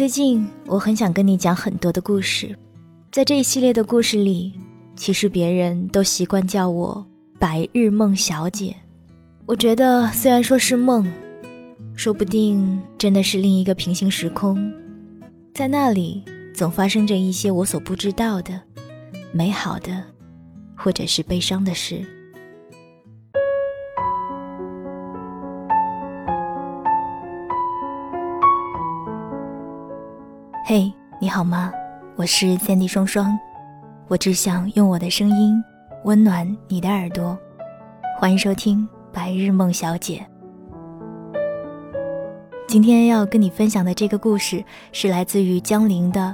最近我很想跟你讲很多的故事，在这一系列的故事里，其实别人都习惯叫我白日梦小姐。我觉得虽然说是梦，说不定真的是另一个平行时空，在那里总发生着一些我所不知道的美好的，或者是悲伤的事。嘿，你好吗？我是三 D 双双，我只想用我的声音温暖你的耳朵。欢迎收听《白日梦小姐》。今天要跟你分享的这个故事是来自于江陵的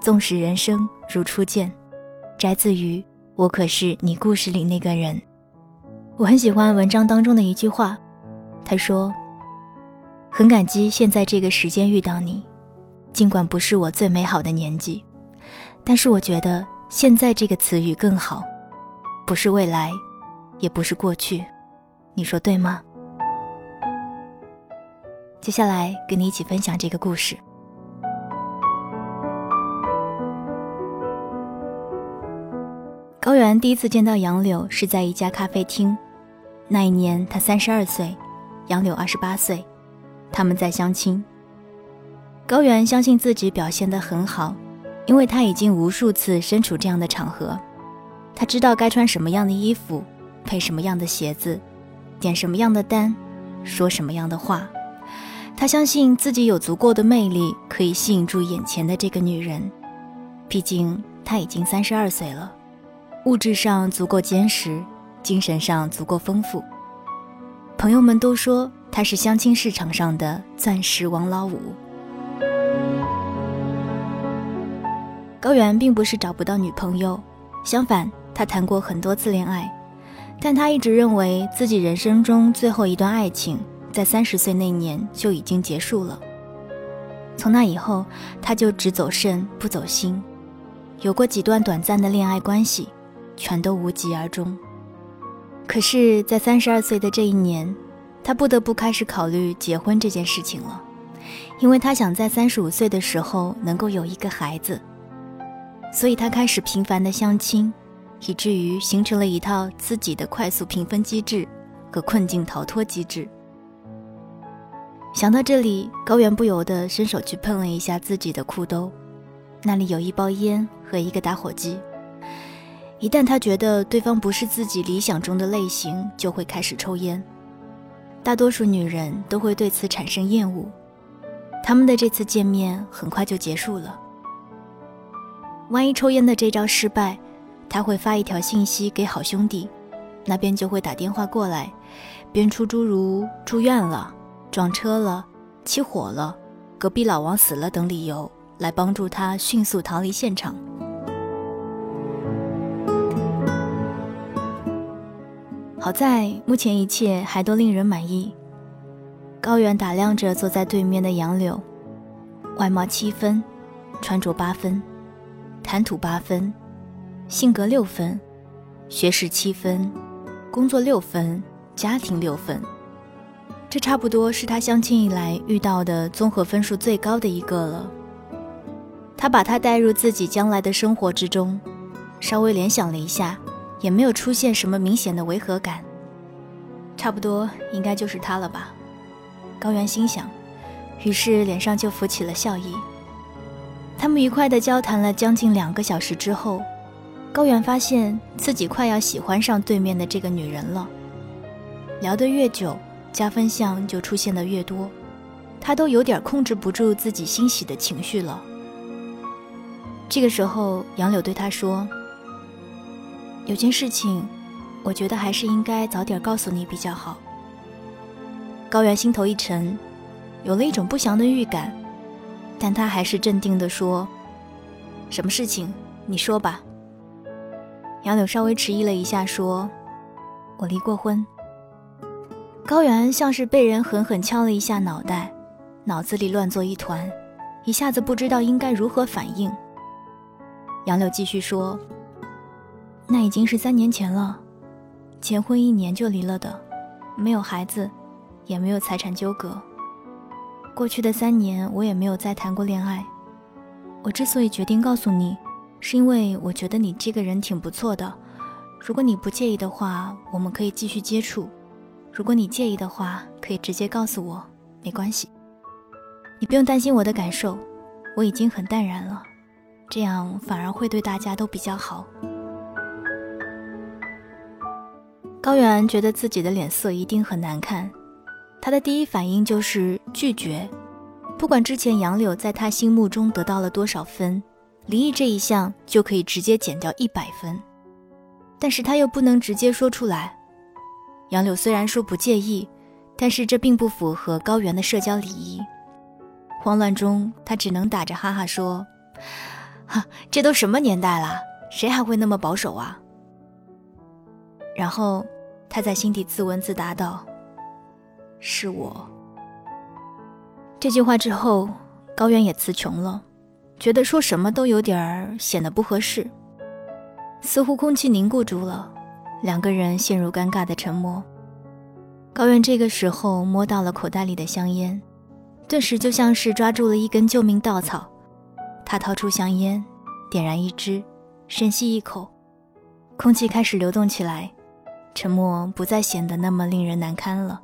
《纵使人生如初见》，摘自于《我可是你故事里那个人》。我很喜欢文章当中的一句话，他说：“很感激现在这个时间遇到你。”尽管不是我最美好的年纪，但是我觉得现在这个词语更好，不是未来，也不是过去，你说对吗？接下来跟你一起分享这个故事。高原第一次见到杨柳是在一家咖啡厅，那一年他三十二岁，杨柳二十八岁，他们在相亲。高原相信自己表现得很好，因为他已经无数次身处这样的场合，他知道该穿什么样的衣服，配什么样的鞋子，点什么样的单，说什么样的话。他相信自己有足够的魅力可以吸引住眼前的这个女人，毕竟他已经三十二岁了，物质上足够坚实，精神上足够丰富。朋友们都说他是相亲市场上的钻石王老五。高原并不是找不到女朋友，相反，他谈过很多次恋爱，但他一直认为自己人生中最后一段爱情在三十岁那年就已经结束了。从那以后，他就只走肾不走心，有过几段短暂的恋爱关系，全都无疾而终。可是，在三十二岁的这一年，他不得不开始考虑结婚这件事情了，因为他想在三十五岁的时候能够有一个孩子。所以他开始频繁的相亲，以至于形成了一套自己的快速评分机制和困境逃脱机制。想到这里，高原不由得伸手去碰了一下自己的裤兜，那里有一包烟和一个打火机。一旦他觉得对方不是自己理想中的类型，就会开始抽烟。大多数女人都会对此产生厌恶，他们的这次见面很快就结束了。万一抽烟的这招失败，他会发一条信息给好兄弟，那边就会打电话过来，编出诸如住院了、撞车了、起火了、隔壁老王死了等理由，来帮助他迅速逃离现场。好在目前一切还都令人满意。高原打量着坐在对面的杨柳，外貌七分，穿着八分。谈吐八分，性格六分，学识七分，工作六分，家庭六分，这差不多是他相亲以来遇到的综合分数最高的一个了。他把他带入自己将来的生活之中，稍微联想了一下，也没有出现什么明显的违和感。差不多应该就是他了吧？高原心想，于是脸上就浮起了笑意。他们愉快地交谈了将近两个小时之后，高原发现自己快要喜欢上对面的这个女人了。聊得越久，加分项就出现的越多，他都有点控制不住自己欣喜的情绪了。这个时候，杨柳对他说：“有件事情，我觉得还是应该早点告诉你比较好。”高原心头一沉，有了一种不祥的预感。但他还是镇定地说：“什么事情？你说吧。”杨柳稍微迟疑了一下，说：“我离过婚。”高原像是被人狠狠敲了一下脑袋，脑子里乱作一团，一下子不知道应该如何反应。杨柳继续说：“那已经是三年前了，结婚一年就离了的，没有孩子，也没有财产纠葛。”过去的三年，我也没有再谈过恋爱。我之所以决定告诉你，是因为我觉得你这个人挺不错的。如果你不介意的话，我们可以继续接触；如果你介意的话，可以直接告诉我，没关系。你不用担心我的感受，我已经很淡然了，这样反而会对大家都比较好。高原觉得自己的脸色一定很难看，他的第一反应就是拒绝。不管之前杨柳在他心目中得到了多少分，离异这一项就可以直接减掉一百分。但是他又不能直接说出来。杨柳虽然说不介意，但是这并不符合高原的社交礼仪。慌乱中，他只能打着哈哈说：“哈，这都什么年代了，谁还会那么保守啊？”然后他在心底自问自答道：“是我。”这句话之后，高原也词穷了，觉得说什么都有点儿显得不合适。似乎空气凝固住了，两个人陷入尴尬的沉默。高原这个时候摸到了口袋里的香烟，顿时就像是抓住了一根救命稻草。他掏出香烟，点燃一支，深吸一口，空气开始流动起来，沉默不再显得那么令人难堪了。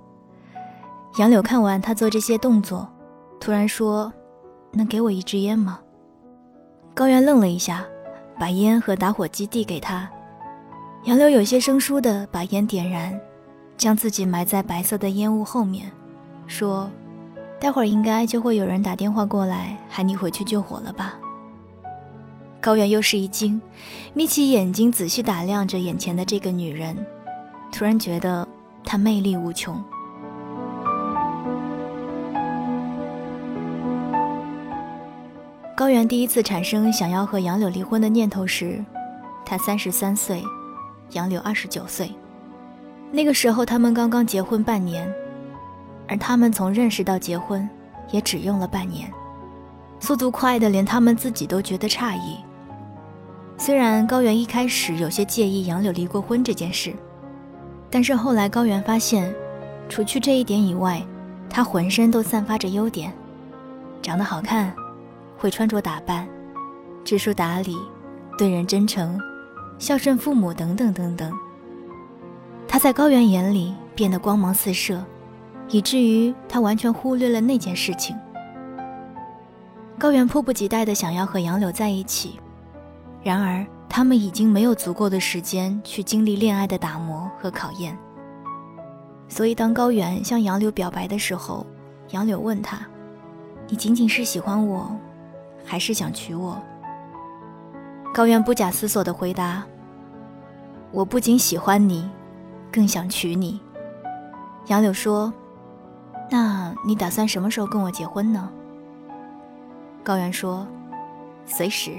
杨柳看完他做这些动作，突然说：“能给我一支烟吗？”高原愣了一下。把烟和打火机递给他，杨柳有些生疏的把烟点燃，将自己埋在白色的烟雾后面，说：“待会儿应该就会有人打电话过来喊你回去救火了吧？”高原又是一惊，眯起眼睛仔细打量着眼前的这个女人，突然觉得她魅力无穷。高原第一次产生想要和杨柳离婚的念头时，他三十三岁，杨柳二十九岁。那个时候他们刚刚结婚半年，而他们从认识到结婚也只用了半年，速度快的连他们自己都觉得诧异。虽然高原一开始有些介意杨柳离过婚这件事，但是后来高原发现，除去这一点以外，他浑身都散发着优点，长得好看。会穿着打扮，知书达理，对人真诚，孝顺父母等等等等。他在高原眼里变得光芒四射，以至于他完全忽略了那件事情。高原迫不及待地想要和杨柳在一起，然而他们已经没有足够的时间去经历恋爱的打磨和考验。所以，当高原向杨柳表白的时候，杨柳问他：“你仅仅是喜欢我？”还是想娶我？高原不假思索的回答：“我不仅喜欢你，更想娶你。”杨柳说：“那你打算什么时候跟我结婚呢？”高原说：“随时。”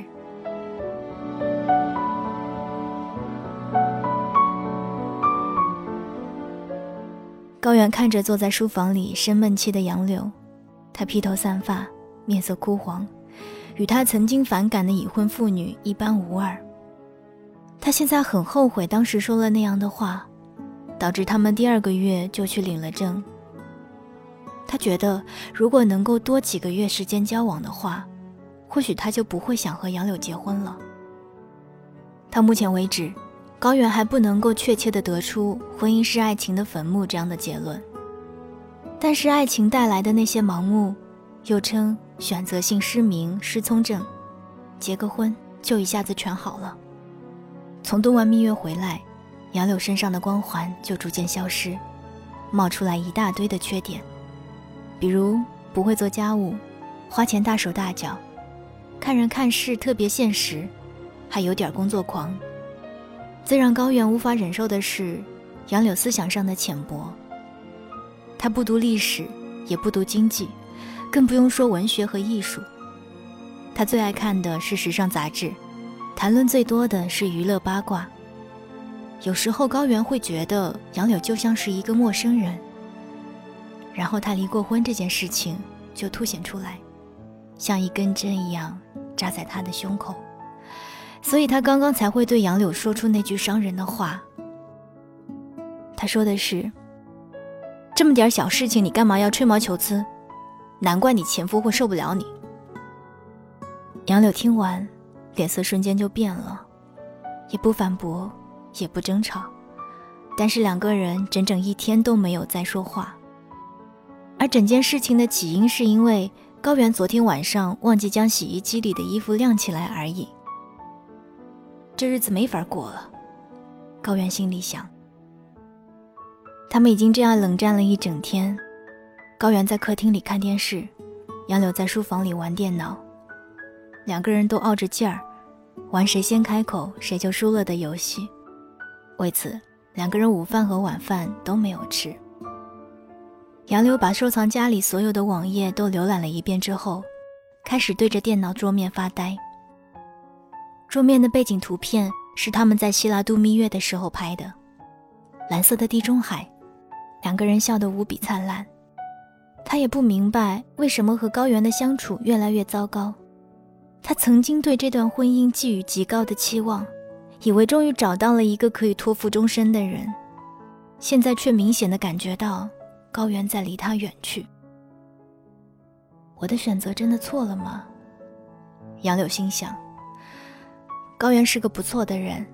高原看着坐在书房里生闷气的杨柳，他披头散发，面色枯黄。与他曾经反感的已婚妇女一般无二。他现在很后悔当时说了那样的话，导致他们第二个月就去领了证。他觉得如果能够多几个月时间交往的话，或许他就不会想和杨柳结婚了。到目前为止，高远还不能够确切的得出婚姻是爱情的坟墓这样的结论。但是爱情带来的那些盲目，又称。选择性失明、失聪症，结个婚就一下子全好了。从度完蜜月回来，杨柳身上的光环就逐渐消失，冒出来一大堆的缺点，比如不会做家务，花钱大手大脚，看人看事特别现实，还有点工作狂。最让高原无法忍受的是，杨柳思想上的浅薄。他不读历史，也不读经济。更不用说文学和艺术。他最爱看的是时尚杂志，谈论最多的是娱乐八卦。有时候高原会觉得杨柳就像是一个陌生人。然后他离过婚这件事情就凸显出来，像一根针一样扎在他的胸口。所以他刚刚才会对杨柳说出那句伤人的话。他说的是：“这么点小事情，你干嘛要吹毛求疵？”难怪你前夫会受不了你。杨柳听完，脸色瞬间就变了，也不反驳，也不争吵，但是两个人整整一天都没有再说话。而整件事情的起因是因为高原昨天晚上忘记将洗衣机里的衣服晾起来而已。这日子没法过了，高原心里想。他们已经这样冷战了一整天，高原在客厅里看电视，杨柳在书房里玩电脑，两个人都傲着劲儿，玩谁先开口谁就输了的游戏。为此，两个人午饭和晚饭都没有吃。杨柳把收藏家里所有的网页都浏览了一遍之后，开始对着电脑桌面发呆。桌面的背景图片是他们在希腊度蜜月的时候拍的，蓝色的地中海，两个人笑得无比灿烂。他也不明白为什么和高原的相处越来越糟糕。他曾经对这段婚姻寄予极高的期望，以为终于找到了一个可以托付终身的人，现在却明显的感觉到。高原在离他远去，我的选择真的错了吗？杨柳心想。高原是个不错的人，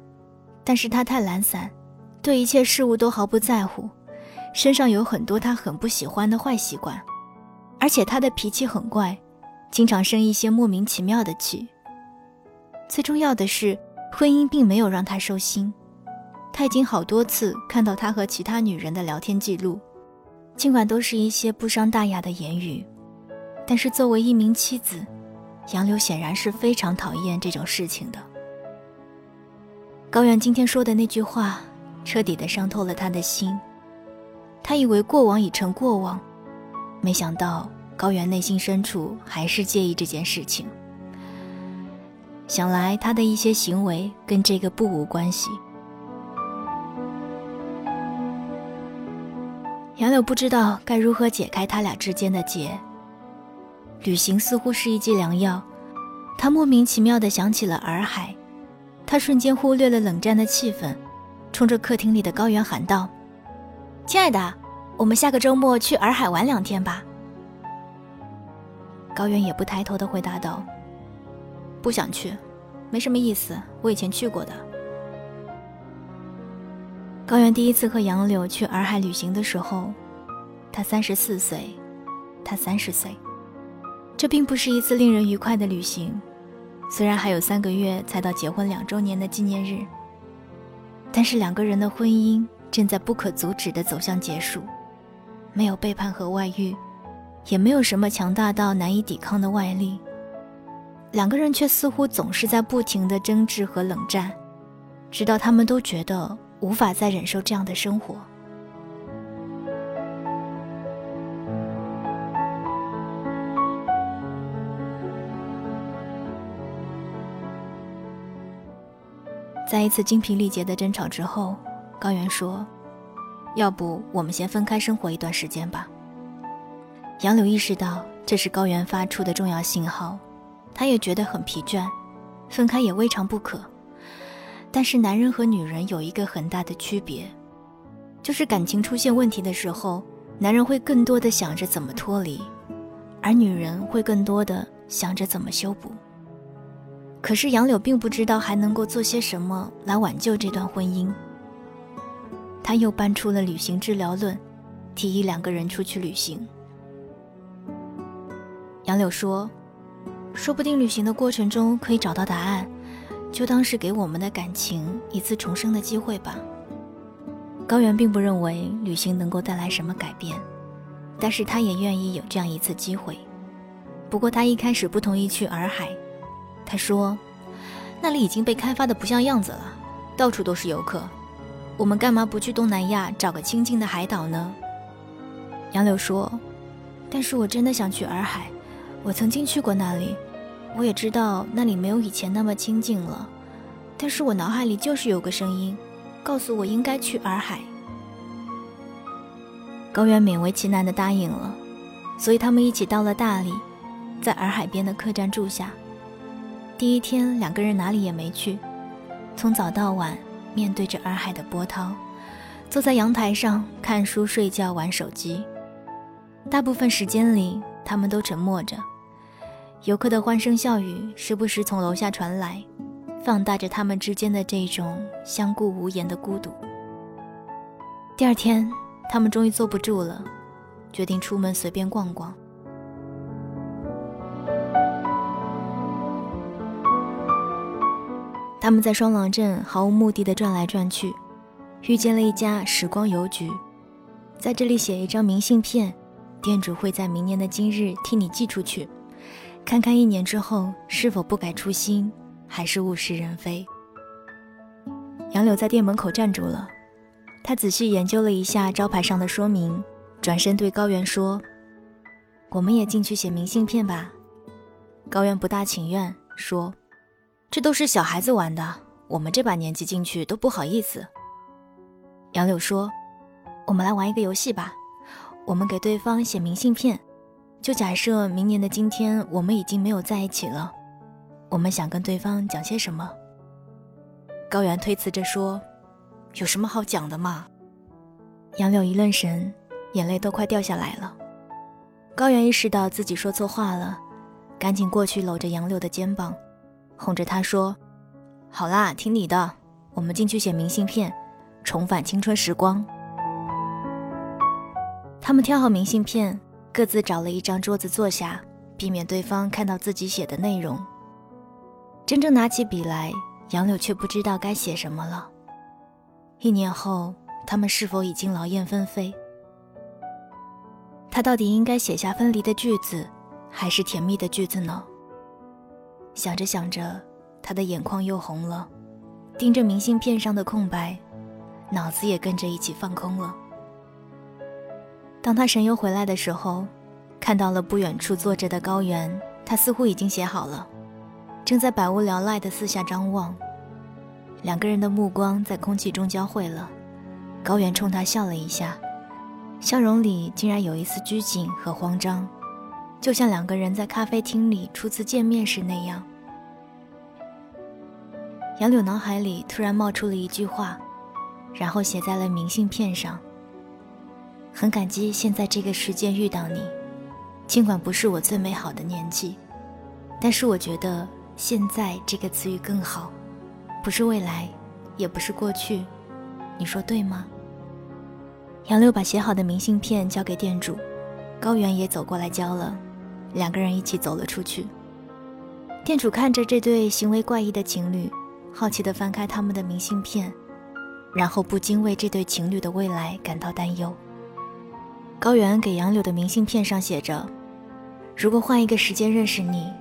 但是他太懒散，对一切事物都毫不在乎，身上有很多他很不喜欢的坏习惯，而且他的脾气很怪，经常生一些莫名其妙的气。最重要的是，婚姻并没有让他收心，他已经好多次看到他和其他女人的聊天记录。尽管都是一些不伤大雅的言语，但是作为一名妻子，杨柳显然是非常讨厌这种事情的。高原今天说的那句话，彻底的伤透了他的心。他以为过往已成过往，没想到高原内心深处还是介意这件事情。想来他的一些行为跟这个不无关系。杨柳不知道该如何解开他俩之间的结。旅行似乎是一剂良药，他莫名其妙地想起了洱海，他瞬间忽略了冷战的气氛，冲着客厅里的高原喊道：“亲爱的，我们下个周末去洱海玩两天吧。”高原也不抬头的回答道：“不想去，没什么意思，我以前去过的。”高原第一次和杨柳去洱海旅行的时候，他三十四岁，他三十岁。这并不是一次令人愉快的旅行，虽然还有三个月才到结婚两周年的纪念日，但是两个人的婚姻正在不可阻止地走向结束。没有背叛和外遇，也没有什么强大到难以抵抗的外力，两个人却似乎总是在不停的争执和冷战，直到他们都觉得。无法再忍受这样的生活。在一次精疲力竭的争吵之后，高原说：“要不我们先分开生活一段时间吧。”杨柳意识到这是高原发出的重要信号，他也觉得很疲倦，分开也未尝不可。但是男人和女人有一个很大的区别，就是感情出现问题的时候，男人会更多的想着怎么脱离，而女人会更多的想着怎么修补。可是杨柳并不知道还能够做些什么来挽救这段婚姻。他又搬出了旅行治疗论，提议两个人出去旅行。杨柳说：“说不定旅行的过程中可以找到答案。”就当是给我们的感情一次重生的机会吧。高原并不认为旅行能够带来什么改变，但是他也愿意有这样一次机会。不过他一开始不同意去洱海，他说，那里已经被开发的不像样子了，到处都是游客，我们干嘛不去东南亚找个清静的海岛呢？杨柳说，但是我真的想去洱海，我曾经去过那里。我也知道那里没有以前那么清静了，但是我脑海里就是有个声音，告诉我应该去洱海。高原勉为其难地答应了，所以他们一起到了大理，在洱海边的客栈住下。第一天，两个人哪里也没去，从早到晚面对着洱海的波涛，坐在阳台上看书、睡觉、玩手机。大部分时间里，他们都沉默着。游客的欢声笑语时不时从楼下传来，放大着他们之间的这种相顾无言的孤独。第二天，他们终于坐不住了，决定出门随便逛逛。他们在双廊镇毫无目的的转来转去，遇见了一家时光邮局，在这里写一张明信片，店主会在明年的今日替你寄出去，看看一年之后是否不改初心，还是物是人非。杨柳在店门口站住了，他仔细研究了一下招牌上的说明，转身对高原说：“我们也进去写明信片吧。”高原不大情愿说。这都是小孩子玩的，我们这把年纪进去都不好意思。杨柳说：“我们来玩一个游戏吧，我们给对方写明信片，就假设明年的今天我们已经没有在一起了，我们想跟对方讲些什么？”高原推辞着说：“有什么好讲的嘛？”杨柳一愣神，眼泪都快掉下来了。高原意识到自己说错话了，赶紧过去搂着杨柳的肩膀。哄着他说：“好啦，听你的，我们进去写明信片，重返青春时光。”他们挑好明信片，各自找了一张桌子坐下，避免对方看到自己写的内容。真正拿起笔来，杨柳却不知道该写什么了。一年后，他们是否已经劳燕分飞？他到底应该写下分离的句子，还是甜蜜的句子呢？想着想着，他的眼眶又红了，盯着明信片上的空白，脑子也跟着一起放空了。当他神游回来的时候，看到了不远处坐着的高原，他似乎已经写好了，正在百无聊赖地四下张望。两个人的目光在空气中交汇了，高原冲他笑了一下，笑容里竟然有一丝拘谨和慌张。就像两个人在咖啡厅里初次见面时那样，杨柳脑海里突然冒出了一句话，然后写在了明信片上。很感激现在这个时间遇到你，尽管不是我最美好的年纪，但是我觉得现在这个词语更好，不是未来，也不是过去，你说对吗？杨柳把写好的明信片交给店主，高原也走过来交了。两个人一起走了出去。店主看着这对行为怪异的情侣，好奇地翻开他们的明信片，然后不禁为这对情侣的未来感到担忧。高原给杨柳的明信片上写着：“如果换一个时间认识你，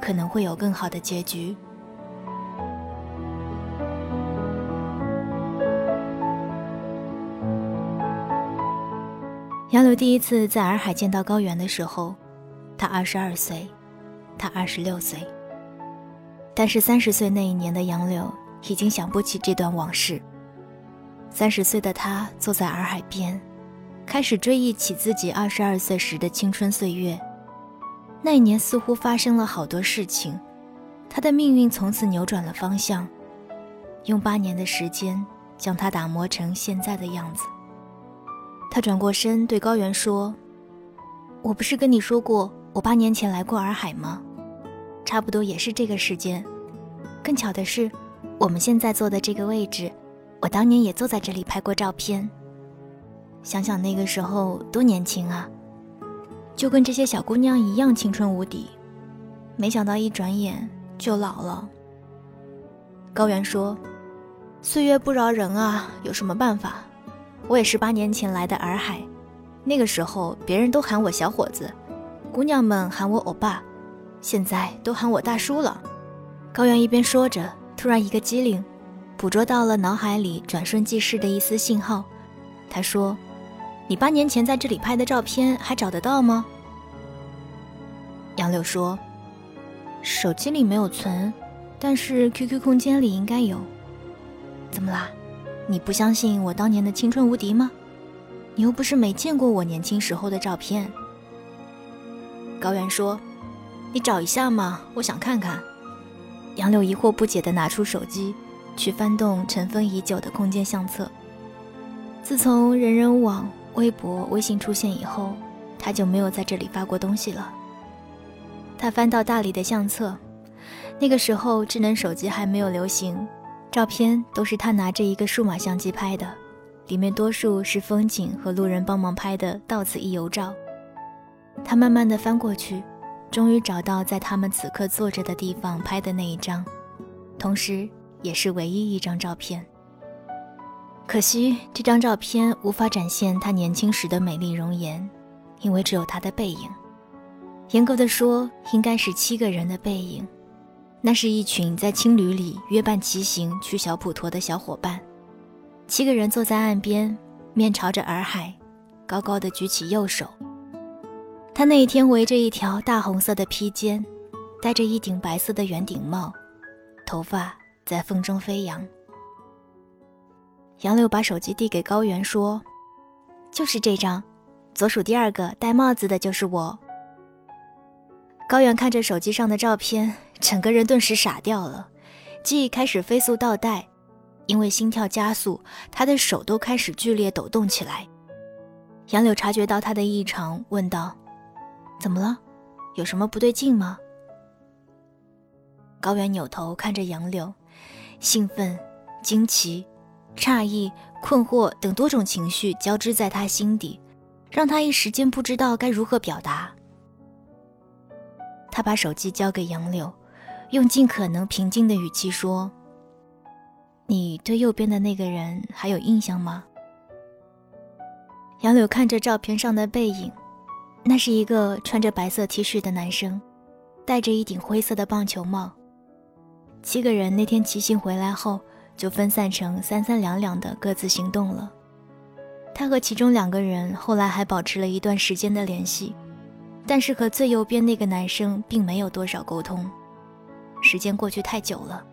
可能会有更好的结局。” 杨柳第一次在洱海见到高原的时候。他二十二岁，他二十六岁。但是三十岁那一年的杨柳已经想不起这段往事。三十岁的他坐在洱海边，开始追忆起自己二十二岁时的青春岁月。那一年似乎发生了好多事情，他的命运从此扭转了方向，用八年的时间将他打磨成现在的样子。他转过身对高原说：“我不是跟你说过？”我八年前来过洱海吗？差不多也是这个时间。更巧的是，我们现在坐的这个位置，我当年也坐在这里拍过照片。想想那个时候多年轻啊，就跟这些小姑娘一样青春无敌。没想到一转眼就老了。高原说：“岁月不饶人啊，有什么办法？我也是八年前来的洱海，那个时候别人都喊我小伙子。”姑娘们喊我欧巴，现在都喊我大叔了。高原一边说着，突然一个机灵，捕捉到了脑海里转瞬即逝的一丝信号。他说：“你八年前在这里拍的照片还找得到吗？”杨柳说：“手机里没有存，但是 QQ 空间里应该有。怎么啦？你不相信我当年的青春无敌吗？你又不是没见过我年轻时候的照片。”高原说：“你找一下嘛，我想看看。”杨柳疑惑不解地拿出手机，去翻动尘封已久的空间相册。自从人人网、微博、微信出现以后，他就没有在这里发过东西了。他翻到大理的相册，那个时候智能手机还没有流行，照片都是他拿着一个数码相机拍的，里面多数是风景和路人帮忙拍的到此一游照。他慢慢的翻过去，终于找到在他们此刻坐着的地方拍的那一张，同时也是唯一一张照片。可惜这张照片无法展现他年轻时的美丽容颜，因为只有他的背影。严格的说，应该是七个人的背影。那是一群在青旅里约伴骑行去小普陀的小伙伴。七个人坐在岸边，面朝着洱海，高高的举起右手。他那一天围着一条大红色的披肩，戴着一顶白色的圆顶帽，头发在风中飞扬。杨柳把手机递给高原，说：“就是这张，左数第二个戴帽子的就是我。”高原看着手机上的照片，整个人顿时傻掉了，记忆开始飞速倒带，因为心跳加速，他的手都开始剧烈抖动起来。杨柳察觉到他的异常，问道：“怎么了？有什么不对劲吗？”高原扭头看着杨柳，兴奋、惊奇。诧异、困惑等多种情绪交织在他心底，让他一时间不知道该如何表达。他把手机交给杨柳，用尽可能平静的语气说：“你对右边的那个人还有印象吗？”杨柳看着照片上的背影，那是一个穿着白色 T 恤的男生，戴着一顶灰色的棒球帽。七个人那天骑行回来后。就分散成三三两两的各自行动了。他和其中两个人后来还保持了一段时间的联系，但是和最右边那个男生并没有多少沟通。时间过去太久了，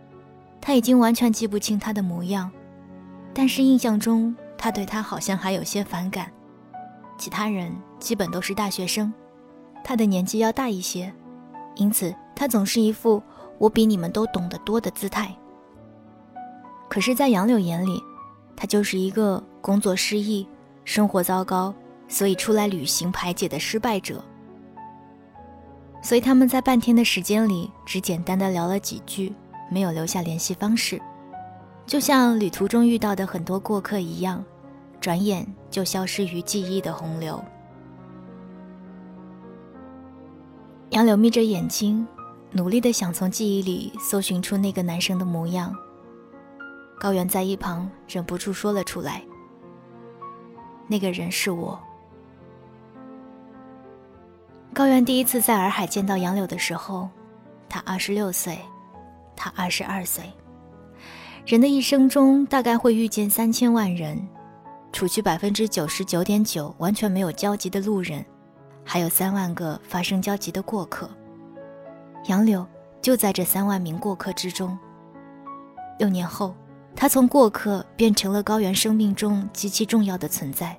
他已经完全记不清他的模样，但是印象中他对他好像还有些反感。其他人基本都是大学生，他的年纪要大一些，因此他总是一副我比你们都懂得多的姿态。可是，在杨柳眼里，他就是一个工作失意、生活糟糕，所以出来旅行排解的失败者。所以他们在半天的时间里，只简单的聊了几句，没有留下联系方式，就像旅途中遇到的很多过客一样，转眼就消失于记忆的洪流。杨柳眯着眼睛，努力的想从记忆里搜寻出那个男生的模样。高原在一旁忍不住说了出来：“那个人是我。”高原第一次在洱海见到杨柳的时候，他二十六岁，他二十二岁。人的一生中大概会遇见三千万人，除去百分之九十九点九完全没有交集的路人，还有三万个发生交集的过客。杨柳就在这三万名过客之中。六年后。他从过客变成了高原生命中极其重要的存在，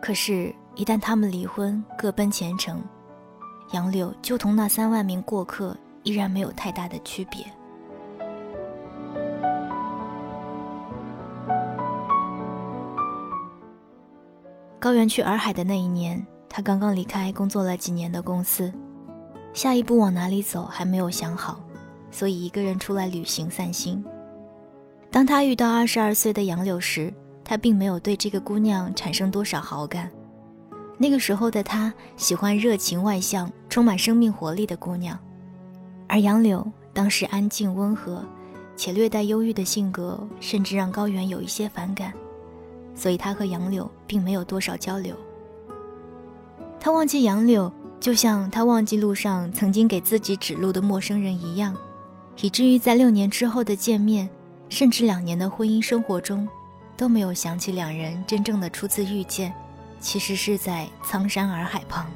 可是，一旦他们离婚，各奔前程，杨柳就同那三万名过客依然没有太大的区别。高原去洱海的那一年，他刚刚离开工作了几年的公司，下一步往哪里走还没有想好，所以一个人出来旅行散心。当他遇到二十二岁的杨柳时，他并没有对这个姑娘产生多少好感。那个时候的他喜欢热情外向、充满生命活力的姑娘，而杨柳当时安静温和，且略带忧郁的性格，甚至让高原有一些反感，所以他和杨柳并没有多少交流。他忘记杨柳，就像他忘记路上曾经给自己指路的陌生人一样，以至于在六年之后的见面。甚至两年的婚姻生活中，都没有想起两人真正的初次遇见，其实是在苍山洱海旁。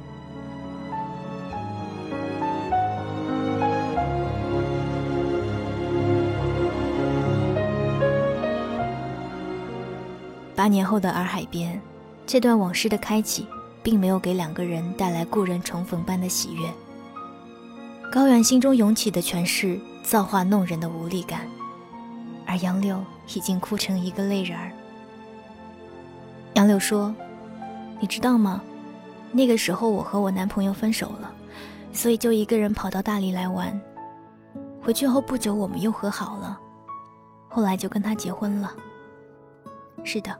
八年后的洱海边，这段往事的开启，并没有给两个人带来故人重逢般的喜悦。高原心中涌起的全是造化弄人的无力感。而杨柳已经哭成一个泪人儿。杨柳说：“你知道吗？那个时候我和我男朋友分手了，所以就一个人跑到大理来玩。回去后不久，我们又和好了，后来就跟他结婚了。是的，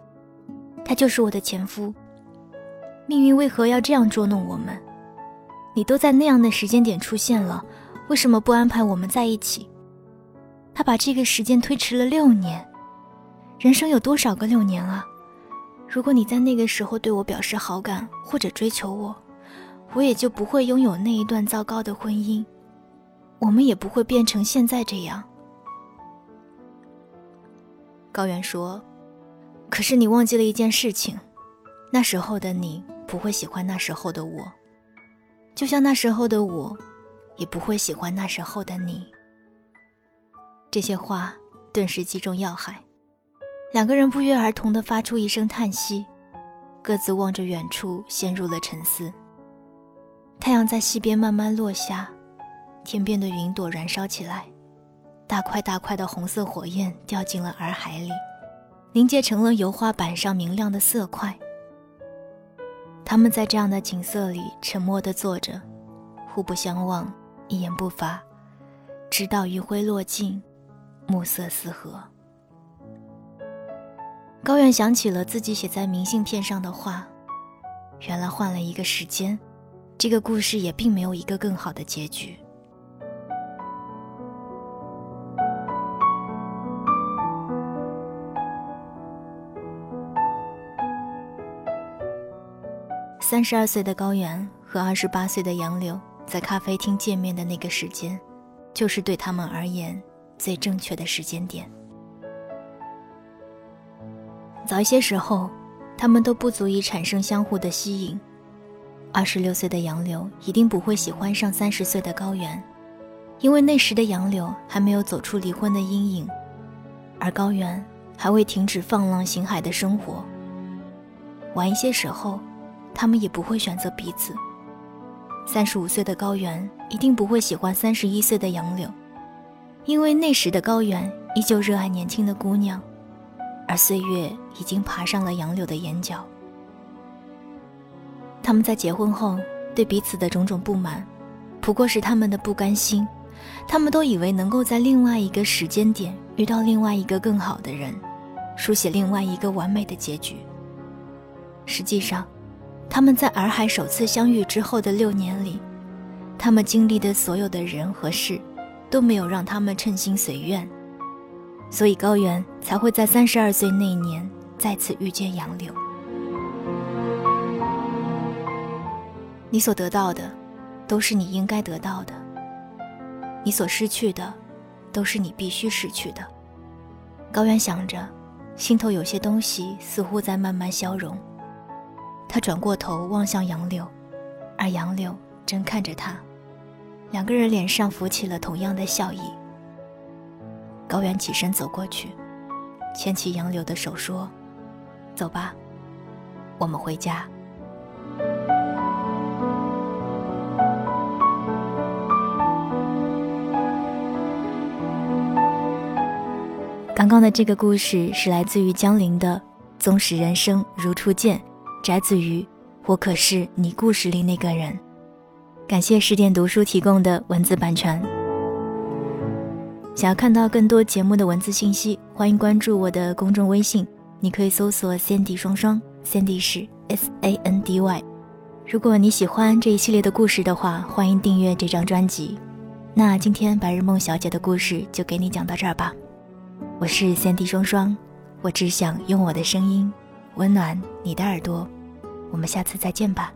他就是我的前夫。命运为何要这样捉弄我们？你都在那样的时间点出现了，为什么不安排我们在一起？他把这个时间推迟了六年，人生有多少个六年啊？如果你在那个时候对我表示好感或者追求我，我也就不会拥有那一段糟糕的婚姻，我们也不会变成现在这样。高原说：“可是你忘记了一件事情，那时候的你不会喜欢那时候的我，就像那时候的我，也不会喜欢那时候的你。”这些话顿时击中要害。两个人不约而同地发出一声叹息，各自望着远处，陷入了沉思。太阳在西边慢慢落下，天边的云朵燃烧起来，大块大块的红色火焰掉进了洱海里，凝结成了油画板上明亮的色块。他们在这样的景色里沉默地坐着，互不相望，一言不发，直到余晖落尽，暮色四合。高远想起了自己写在明信片上的话，原来换了一个时间，这个故事也并没有一个更好的结局。三十二岁的高原和二十八岁的杨柳在咖啡厅见面的那个时间，就是对他们而言最正确的时间点。早一些时候，他们都不足以产生相互的吸引。二十六岁的杨柳一定不会喜欢上三十岁的高原，因为那时的杨柳还没有走出离婚的阴影，而高原还未停止放浪形骸的生活。晚一些时候，他们也不会选择彼此。三十五岁的高原一定不会喜欢三十一岁的杨柳，因为那时的高原依旧热爱年轻的姑娘。而岁月已经爬上了杨柳的眼角。他们在结婚后对彼此的种种不满，不过是他们的不甘心。他们都以为能够在另外一个时间点遇到另外一个更好的人，书写另外一个完美的结局。实际上，他们在洱海首次相遇之后的六年里，他们经历的所有的人和事，都没有让他们称心随愿。所以高原才会在三十二岁那年再次遇见杨柳。你所得到的，都是你应该得到的；你所失去的，都是你必须失去的。高原想着，心头有些东西似乎在慢慢消融。他转过头望向杨柳，而杨柳正看着他，两个人脸上浮起了同样的笑意。高原起身走过去，牵起杨柳的手说：“走吧，我们回家。”刚刚的这个故事是来自于江陵的《纵使人生如初见》，翟子瑜《我可是你故事里那个人》。感谢十点读书提供的文字版权。想要看到更多节目的文字信息，欢迎关注我的公众微信。你可以搜索 “Sandy 双双 ”，Sandy 是 S A N D Y。如果你喜欢这一系列的故事的话，欢迎订阅这张专辑。那今天白日梦小姐的故事就给你讲到这儿吧。我是 Sandy 双双，我只想用我的声音温暖你的耳朵。我们下次再见吧。